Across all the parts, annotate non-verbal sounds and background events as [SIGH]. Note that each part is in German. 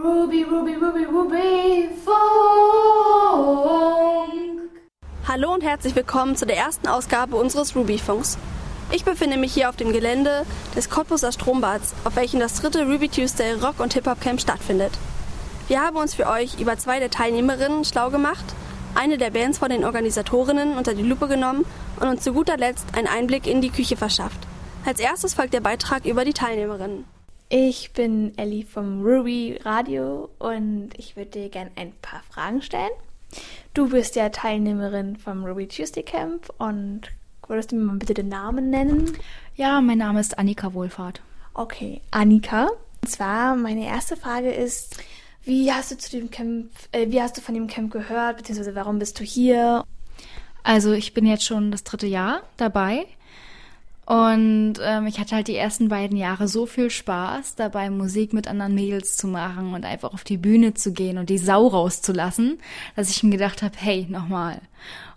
Ruby, Ruby, Ruby, Ruby, Funk. Hallo und herzlich willkommen zu der ersten Ausgabe unseres Ruby-Funks. Ich befinde mich hier auf dem Gelände des Cottbuser Strombads, auf welchem das dritte Ruby Tuesday Rock- und Hip-Hop-Camp stattfindet. Wir haben uns für euch über zwei der Teilnehmerinnen schlau gemacht, eine der Bands von den Organisatorinnen unter die Lupe genommen und uns zu guter Letzt einen Einblick in die Küche verschafft. Als erstes folgt der Beitrag über die Teilnehmerinnen. Ich bin Ellie vom Ruby Radio und ich würde dir gerne ein paar Fragen stellen. Du bist ja Teilnehmerin vom Ruby Tuesday Camp und würdest du mir mal bitte den Namen nennen? Ja, mein Name ist Annika Wohlfahrt. Okay, Annika. Und zwar meine erste Frage ist, wie hast du zu dem Camp, äh, wie hast du von dem Camp gehört, beziehungsweise warum bist du hier? Also ich bin jetzt schon das dritte Jahr dabei und ähm, ich hatte halt die ersten beiden Jahre so viel Spaß dabei, Musik mit anderen Mädels zu machen und einfach auf die Bühne zu gehen und die Sau rauszulassen, dass ich mir gedacht habe, hey, nochmal.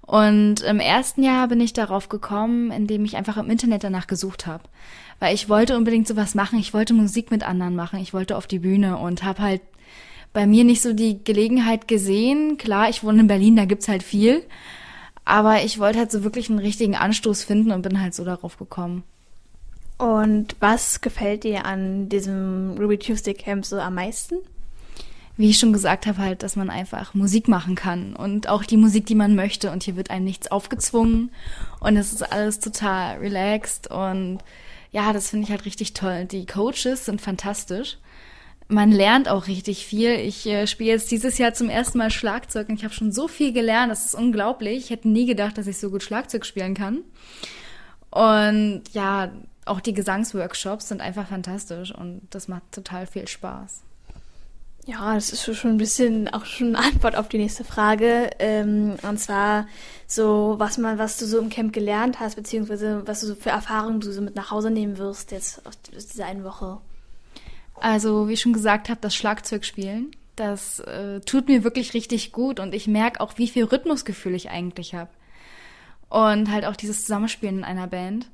Und im ersten Jahr bin ich darauf gekommen, indem ich einfach im Internet danach gesucht habe. Weil ich wollte unbedingt sowas machen, ich wollte Musik mit anderen machen, ich wollte auf die Bühne und habe halt bei mir nicht so die Gelegenheit gesehen. Klar, ich wohne in Berlin, da gibt's halt viel. Aber ich wollte halt so wirklich einen richtigen Anstoß finden und bin halt so darauf gekommen. Und was gefällt dir an diesem Ruby Tuesday Camp so am meisten? Wie ich schon gesagt habe, halt, dass man einfach Musik machen kann und auch die Musik, die man möchte. Und hier wird einem nichts aufgezwungen und es ist alles total relaxed und ja, das finde ich halt richtig toll. Die Coaches sind fantastisch man lernt auch richtig viel. Ich äh, spiele jetzt dieses Jahr zum ersten Mal Schlagzeug und ich habe schon so viel gelernt. Das ist unglaublich. Ich hätte nie gedacht, dass ich so gut Schlagzeug spielen kann. Und ja, auch die Gesangsworkshops sind einfach fantastisch und das macht total viel Spaß. Ja, das ist schon ein bisschen auch schon eine Antwort auf die nächste Frage. Ähm, und zwar so, was man, was du so im Camp gelernt hast, beziehungsweise was du so für Erfahrungen du so mit nach Hause nehmen wirst jetzt aus dieser einen Woche. Also, wie ich schon gesagt habe, das Schlagzeugspielen, das äh, tut mir wirklich richtig gut und ich merke auch, wie viel Rhythmusgefühl ich eigentlich habe. Und halt auch dieses Zusammenspielen in einer Band.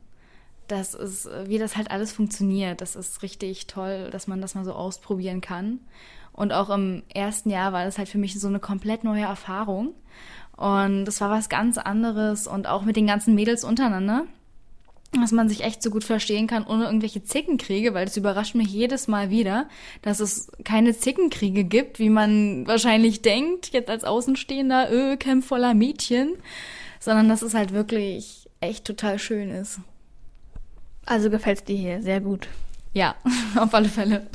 Das ist, wie das halt alles funktioniert. Das ist richtig toll, dass man das mal so ausprobieren kann. Und auch im ersten Jahr war das halt für mich so eine komplett neue Erfahrung. Und das war was ganz anderes und auch mit den ganzen Mädels untereinander dass man sich echt so gut verstehen kann ohne irgendwelche Zickenkriege, weil es überrascht mich jedes Mal wieder, dass es keine Zickenkriege gibt, wie man wahrscheinlich denkt, jetzt als Außenstehender, öh, Camp Mädchen, sondern dass es halt wirklich echt total schön ist. Also gefällt es dir hier sehr gut. Ja, [LAUGHS] auf alle Fälle.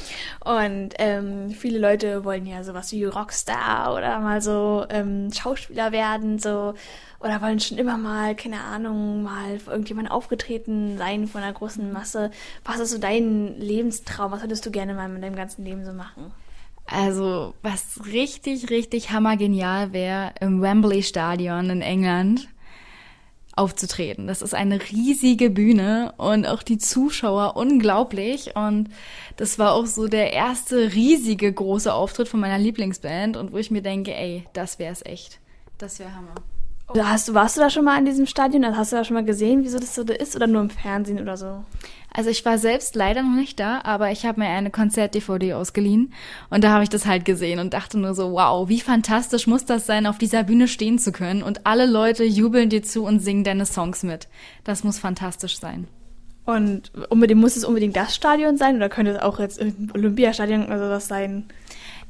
Und ähm, viele Leute wollen ja sowas wie Rockstar oder mal so ähm, Schauspieler werden, so oder wollen schon immer mal, keine Ahnung, mal für irgendjemand aufgetreten sein von einer großen Masse. Was ist so dein Lebenstraum? Was würdest du gerne mal mit deinem ganzen Leben so machen? Also, was richtig, richtig hammergenial wäre, im Wembley Stadion in England aufzutreten. Das ist eine riesige Bühne und auch die Zuschauer unglaublich. Und das war auch so der erste riesige große Auftritt von meiner Lieblingsband und wo ich mir denke, ey, das wär's echt. Das wäre Hammer. Hast du, warst du da schon mal in diesem Stadion? Also hast du da schon mal gesehen, wieso das so ist oder nur im Fernsehen oder so? Also ich war selbst leider noch nicht da, aber ich habe mir eine Konzert-DVD ausgeliehen und da habe ich das halt gesehen und dachte nur so, wow, wie fantastisch muss das sein, auf dieser Bühne stehen zu können und alle Leute jubeln dir zu und singen deine Songs mit. Das muss fantastisch sein. Und unbedingt muss es unbedingt das Stadion sein oder könnte es auch jetzt ein Olympiastadion oder sowas sein?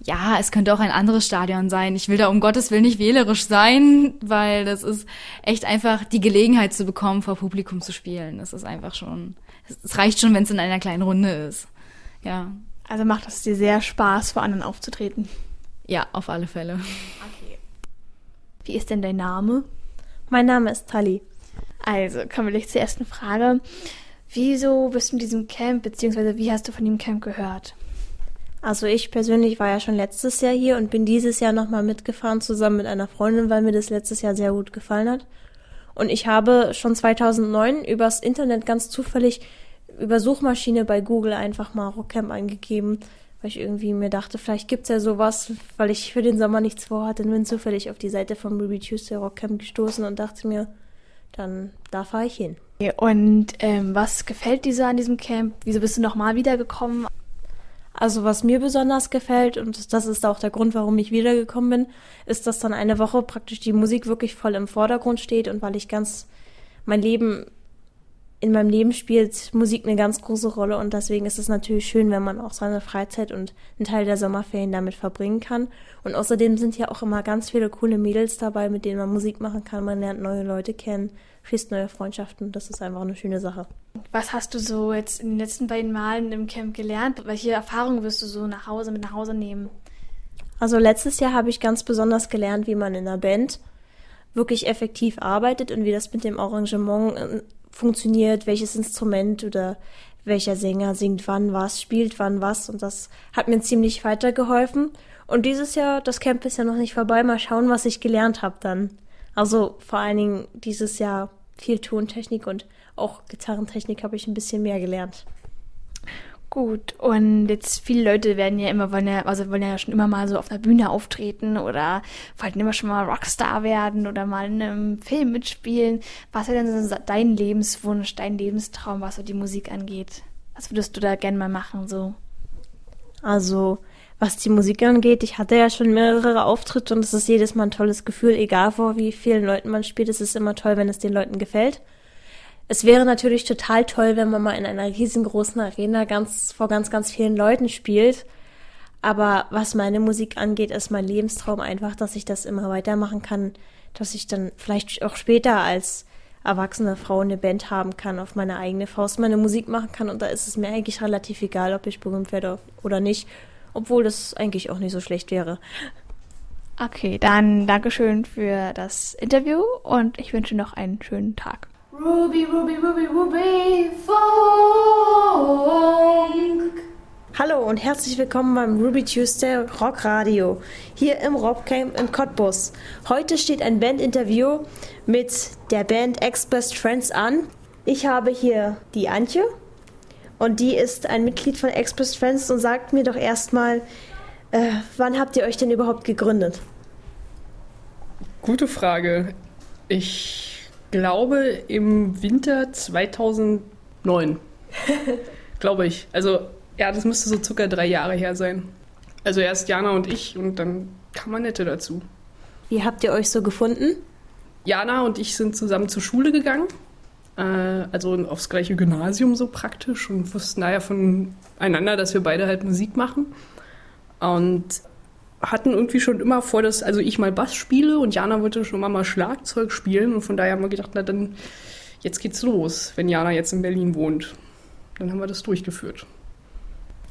Ja, es könnte auch ein anderes Stadion sein. Ich will da um Gottes Willen nicht wählerisch sein, weil das ist echt einfach die Gelegenheit zu bekommen, vor Publikum zu spielen. Das ist einfach schon, es reicht schon, wenn es in einer kleinen Runde ist. Ja. Also macht es dir sehr Spaß, vor anderen aufzutreten? Ja, auf alle Fälle. Okay. Wie ist denn dein Name? Mein Name ist Tali. Also, kommen wir gleich zur ersten Frage. Wieso bist du in diesem Camp, beziehungsweise wie hast du von dem Camp gehört? Also ich persönlich war ja schon letztes Jahr hier und bin dieses Jahr nochmal mitgefahren zusammen mit einer Freundin, weil mir das letztes Jahr sehr gut gefallen hat. Und ich habe schon 2009 übers Internet ganz zufällig über Suchmaschine bei Google einfach mal Rockcamp eingegeben, weil ich irgendwie mir dachte, vielleicht gibt's ja sowas, weil ich für den Sommer nichts vorhatte und bin zufällig auf die Seite von Ruby Tuesday Rockcamp gestoßen und dachte mir, dann da fahre ich hin. Und ähm, was gefällt dir so an diesem Camp? Wieso bist du nochmal wiedergekommen? Also was mir besonders gefällt, und das ist auch der Grund, warum ich wiedergekommen bin, ist, dass dann eine Woche praktisch die Musik wirklich voll im Vordergrund steht und weil ich ganz mein Leben in meinem Leben spielt Musik eine ganz große Rolle und deswegen ist es natürlich schön, wenn man auch seine Freizeit und einen Teil der Sommerferien damit verbringen kann. Und außerdem sind ja auch immer ganz viele coole Mädels dabei, mit denen man Musik machen kann. Man lernt neue Leute kennen, schließt neue Freundschaften. Das ist einfach eine schöne Sache. Was hast du so jetzt in den letzten beiden Malen im Camp gelernt? Welche Erfahrungen wirst du so nach Hause mit nach Hause nehmen? Also letztes Jahr habe ich ganz besonders gelernt, wie man in einer Band wirklich effektiv arbeitet und wie das mit dem Arrangement äh, funktioniert, welches Instrument oder welcher Sänger singt wann was, spielt wann was und das hat mir ziemlich weitergeholfen. Und dieses Jahr, das Camp ist ja noch nicht vorbei, mal schauen, was ich gelernt habe dann. Also vor allen Dingen dieses Jahr viel Tontechnik und auch Gitarrentechnik habe ich ein bisschen mehr gelernt. Gut, und jetzt viele Leute werden ja immer, wollen ja, also wollen ja schon immer mal so auf der Bühne auftreten oder wollten immer schon mal Rockstar werden oder mal in einem Film mitspielen. Was wäre denn so dein Lebenswunsch, dein Lebenstraum, was so die Musik angeht? Was würdest du da gerne mal machen, so? Also, was die Musik angeht, ich hatte ja schon mehrere Auftritte und es ist jedes Mal ein tolles Gefühl, egal vor wie vielen Leuten man spielt, es ist immer toll, wenn es den Leuten gefällt. Es wäre natürlich total toll, wenn man mal in einer riesengroßen Arena ganz, vor ganz, ganz vielen Leuten spielt. Aber was meine Musik angeht, ist mein Lebenstraum einfach, dass ich das immer weitermachen kann, dass ich dann vielleicht auch später als erwachsene Frau eine Band haben kann, auf meine eigene Faust meine Musik machen kann. Und da ist es mir eigentlich relativ egal, ob ich berühmt werde oder nicht, obwohl das eigentlich auch nicht so schlecht wäre. Okay, dann Dankeschön für das Interview und ich wünsche noch einen schönen Tag. Ruby, Ruby, Ruby, Ruby, Funk. Hallo und herzlich willkommen beim Ruby Tuesday Rock Radio hier im Rockcamp in Cottbus. Heute steht ein Bandinterview mit der Band Ex-Best Friends an. Ich habe hier die Antje und die ist ein Mitglied von Ex-Best Friends und sagt mir doch erstmal, äh, wann habt ihr euch denn überhaupt gegründet? Gute Frage. Ich glaube im Winter 2009. [LAUGHS] glaube ich. Also ja, das müsste so circa drei Jahre her sein. Also erst Jana und ich und dann kam Annette dazu. Wie habt ihr euch so gefunden? Jana und ich sind zusammen zur Schule gegangen. Äh, also aufs gleiche Gymnasium so praktisch und wussten daher voneinander, dass wir beide halt Musik machen. Und hatten irgendwie schon immer vor, dass also ich mal Bass spiele und Jana wollte schon immer mal Schlagzeug spielen und von daher haben wir gedacht, na dann jetzt geht's los, wenn Jana jetzt in Berlin wohnt. Dann haben wir das durchgeführt.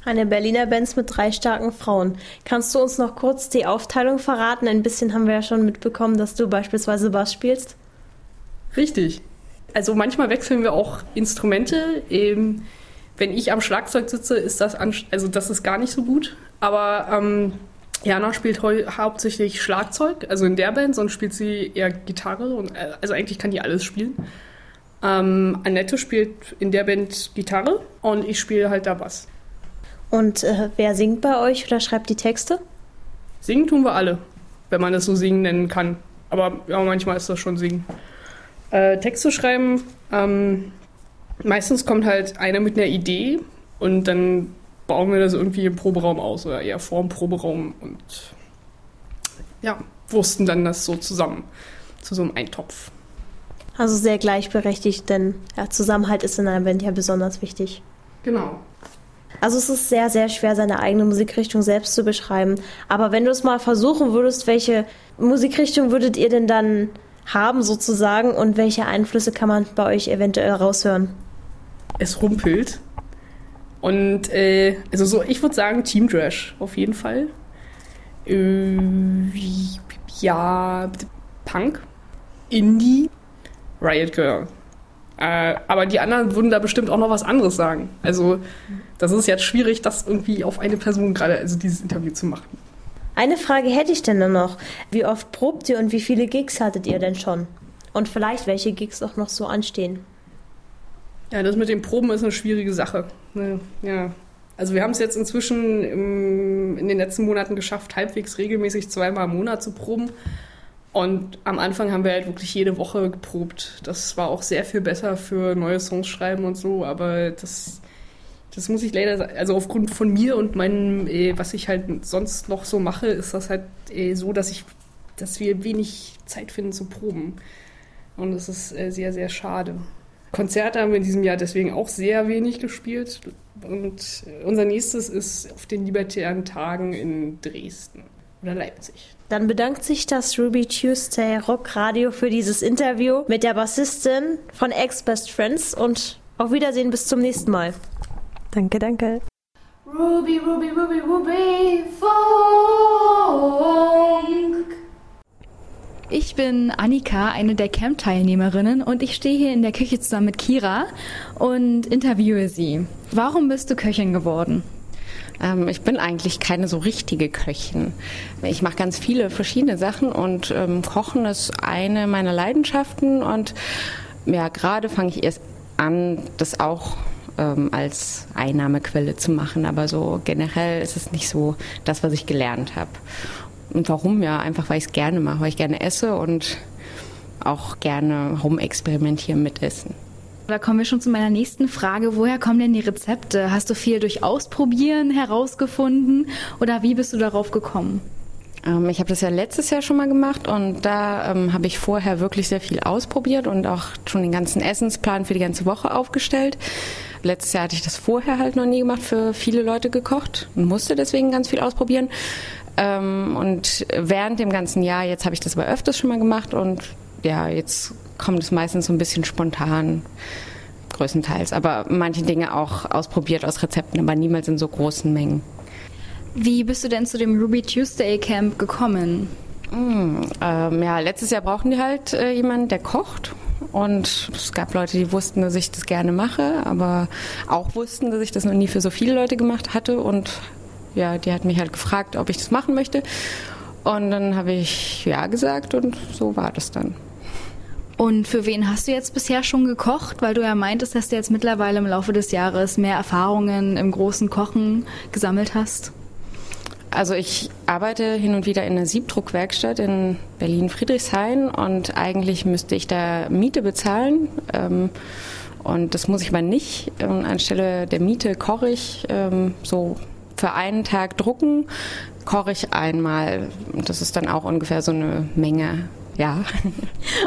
Eine Berliner Band mit drei starken Frauen. Kannst du uns noch kurz die Aufteilung verraten? Ein bisschen haben wir ja schon mitbekommen, dass du beispielsweise Bass spielst. Richtig. Also manchmal wechseln wir auch Instrumente. Ähm, wenn ich am Schlagzeug sitze, ist das also das ist gar nicht so gut. Aber ähm, Jana spielt hauptsächlich Schlagzeug, also in der Band, sonst spielt sie eher Gitarre und äh, also eigentlich kann die alles spielen. Ähm, Annette spielt in der Band Gitarre und ich spiele halt da Bass. Und äh, wer singt bei euch oder schreibt die Texte? Singen tun wir alle, wenn man es so singen nennen kann. Aber ja, manchmal ist das schon singen. Äh, Texte schreiben, ähm, meistens kommt halt einer mit einer Idee und dann bauen wir das irgendwie im Proberaum aus oder eher vor dem Proberaum und ja, wursten dann das so zusammen zu so einem Eintopf. Also sehr gleichberechtigt, denn ja, Zusammenhalt ist in einer Band ja besonders wichtig. Genau. Also es ist sehr, sehr schwer, seine eigene Musikrichtung selbst zu beschreiben. Aber wenn du es mal versuchen würdest, welche Musikrichtung würdet ihr denn dann haben sozusagen und welche Einflüsse kann man bei euch eventuell raushören? Es rumpelt. Und äh, also so, ich würde sagen Team Trash auf jeden Fall. Äh, ja, Punk, Indie, Riot Girl. Äh, aber die anderen würden da bestimmt auch noch was anderes sagen. Also das ist jetzt schwierig, das irgendwie auf eine Person gerade, also dieses Interview zu machen. Eine Frage hätte ich denn nur noch. Wie oft probt ihr und wie viele Gigs hattet ihr denn schon? Und vielleicht welche Gigs auch noch so anstehen? Ja, das mit den Proben ist eine schwierige Sache. Ne, ja. Also wir haben es jetzt inzwischen im, in den letzten Monaten geschafft, halbwegs regelmäßig zweimal im Monat zu proben. Und am Anfang haben wir halt wirklich jede Woche geprobt. Das war auch sehr viel besser für neue Songs schreiben und so, aber das Das muss ich leider sagen. Also aufgrund von mir und meinem, äh, was ich halt sonst noch so mache, ist das halt äh, so, dass ich, dass wir wenig Zeit finden zu proben. Und das ist äh, sehr, sehr schade. Konzerte haben wir in diesem Jahr deswegen auch sehr wenig gespielt. Und unser nächstes ist auf den Libertären Tagen in Dresden oder Leipzig. Dann bedankt sich das Ruby Tuesday Rock Radio für dieses Interview mit der Bassistin von Ex Best Friends und auf Wiedersehen bis zum nächsten Mal. Danke, danke. Ruby, Ruby, Ruby, Ruby, Funk. Ich bin Annika, eine der Camp-Teilnehmerinnen und ich stehe hier in der Küche zusammen mit Kira und interviewe sie. Warum bist du Köchin geworden? Ähm, ich bin eigentlich keine so richtige Köchin. Ich mache ganz viele verschiedene Sachen und ähm, Kochen ist eine meiner Leidenschaften und ja, gerade fange ich erst an, das auch ähm, als Einnahmequelle zu machen, aber so generell ist es nicht so das, was ich gelernt habe. Und warum? Ja, einfach weil ich es gerne mache, weil ich gerne esse und auch gerne rumexperimentieren mit Essen. Da kommen wir schon zu meiner nächsten Frage. Woher kommen denn die Rezepte? Hast du viel durch Ausprobieren herausgefunden oder wie bist du darauf gekommen? Ähm, ich habe das ja letztes Jahr schon mal gemacht und da ähm, habe ich vorher wirklich sehr viel ausprobiert und auch schon den ganzen Essensplan für die ganze Woche aufgestellt. Letztes Jahr hatte ich das vorher halt noch nie gemacht, für viele Leute gekocht und musste deswegen ganz viel ausprobieren. Ähm, und während dem ganzen Jahr, jetzt habe ich das aber öfters schon mal gemacht und ja, jetzt kommt es meistens so ein bisschen spontan, größtenteils. Aber manche Dinge auch ausprobiert aus Rezepten, aber niemals in so großen Mengen. Wie bist du denn zu dem Ruby Tuesday Camp gekommen? Mm, ähm, ja, letztes Jahr brauchten die halt äh, jemanden, der kocht. Und es gab Leute, die wussten, dass ich das gerne mache, aber auch wussten, dass ich das noch nie für so viele Leute gemacht hatte. Und ja, die hat mich halt gefragt, ob ich das machen möchte. Und dann habe ich ja gesagt und so war das dann. Und für wen hast du jetzt bisher schon gekocht? Weil du ja meintest, dass du jetzt mittlerweile im Laufe des Jahres mehr Erfahrungen im großen Kochen gesammelt hast. Also ich arbeite hin und wieder in einer Siebdruckwerkstatt in Berlin-Friedrichshain und eigentlich müsste ich da Miete bezahlen. Ähm, und das muss ich aber nicht. Und anstelle der Miete koche ich ähm, so für einen Tag drucken, koche ich einmal. Das ist dann auch ungefähr so eine Menge. Ja. [LAUGHS]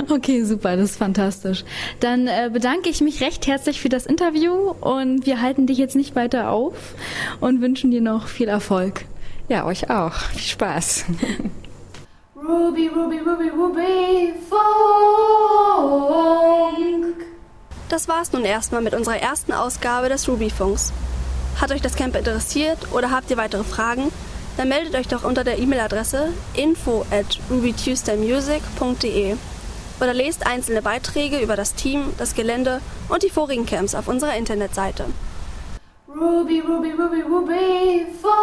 Okay, super, das ist fantastisch. Dann äh, bedanke ich mich recht herzlich für das Interview und wir halten dich jetzt nicht weiter auf und wünschen dir noch viel Erfolg. Ja, euch auch. Viel Spaß. Ruby, Ruby, Ruby, Ruby, Funk. Das war's nun erstmal mit unserer ersten Ausgabe des Rubyfunks. Hat euch das Camp interessiert oder habt ihr weitere Fragen? Dann meldet euch doch unter der E-Mail-Adresse info at rubytuesdaymusic.de oder lest einzelne Beiträge über das Team, das Gelände und die vorigen Camps auf unserer Internetseite. Ruby, Ruby, Ruby, Ruby, Funk.